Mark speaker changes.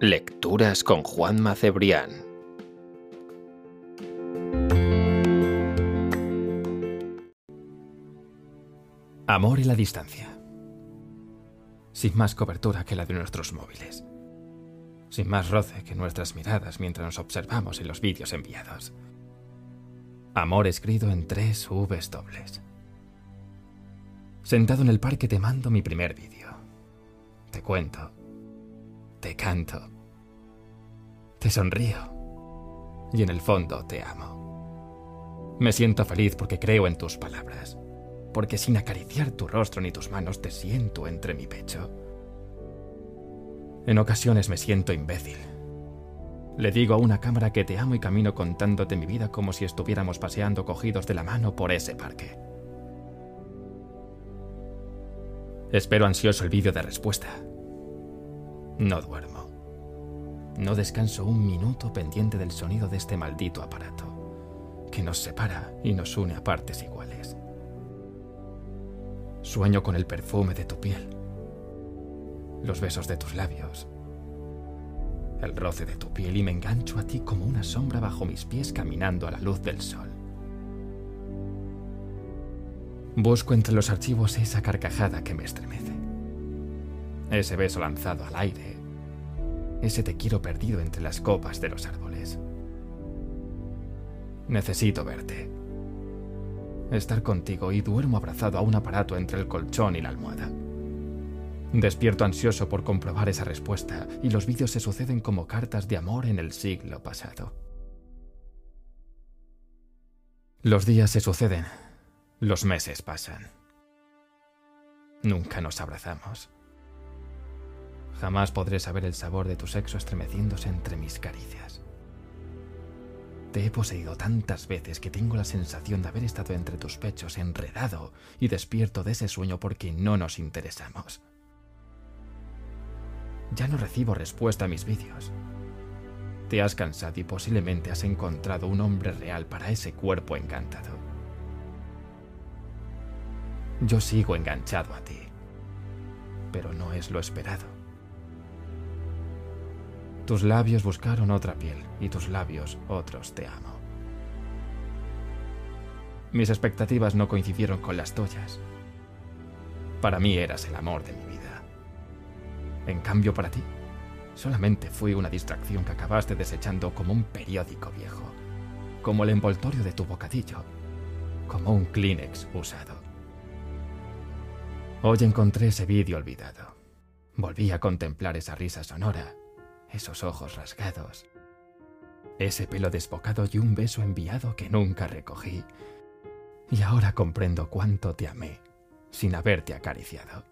Speaker 1: Lecturas con Juan Macebrián.
Speaker 2: Amor y la distancia. Sin más cobertura que la de nuestros móviles. Sin más roce que nuestras miradas mientras nos observamos en los vídeos enviados. Amor escrito en tres Vs dobles. Sentado en el parque te mando mi primer vídeo. Te cuento te canto, te sonrío y en el fondo te amo. Me siento feliz porque creo en tus palabras, porque sin acariciar tu rostro ni tus manos te siento entre mi pecho. En ocasiones me siento imbécil. Le digo a una cámara que te amo y camino contándote mi vida como si estuviéramos paseando cogidos de la mano por ese parque. Espero ansioso el vídeo de respuesta, no duermo. No descanso un minuto pendiente del sonido de este maldito aparato, que nos separa y nos une a partes iguales. Sueño con el perfume de tu piel, los besos de tus labios, el roce de tu piel y me engancho a ti como una sombra bajo mis pies caminando a la luz del sol. Busco entre los archivos esa carcajada que me estremece ese beso lanzado al aire, ese te quiero perdido entre las copas de los árboles. Necesito verte, estar contigo y duermo abrazado a un aparato entre el colchón y la almohada. Despierto ansioso por comprobar esa respuesta y los vídeos se suceden como cartas de amor en el siglo pasado. Los días se suceden, los meses pasan. Nunca nos abrazamos. Jamás podré saber el sabor de tu sexo estremeciéndose entre mis caricias. Te he poseído tantas veces que tengo la sensación de haber estado entre tus pechos enredado y despierto de ese sueño porque no nos interesamos. Ya no recibo respuesta a mis vídeos. Te has cansado y posiblemente has encontrado un hombre real para ese cuerpo encantado. Yo sigo enganchado a ti, pero no es lo esperado. Tus labios buscaron otra piel y tus labios otros te amo. Mis expectativas no coincidieron con las tuyas. Para mí eras el amor de mi vida. En cambio, para ti, solamente fui una distracción que acabaste desechando como un periódico viejo, como el envoltorio de tu bocadillo, como un Kleenex usado. Hoy encontré ese vídeo olvidado. Volví a contemplar esa risa sonora esos ojos rasgados, ese pelo desbocado y un beso enviado que nunca recogí. Y ahora comprendo cuánto te amé sin haberte acariciado.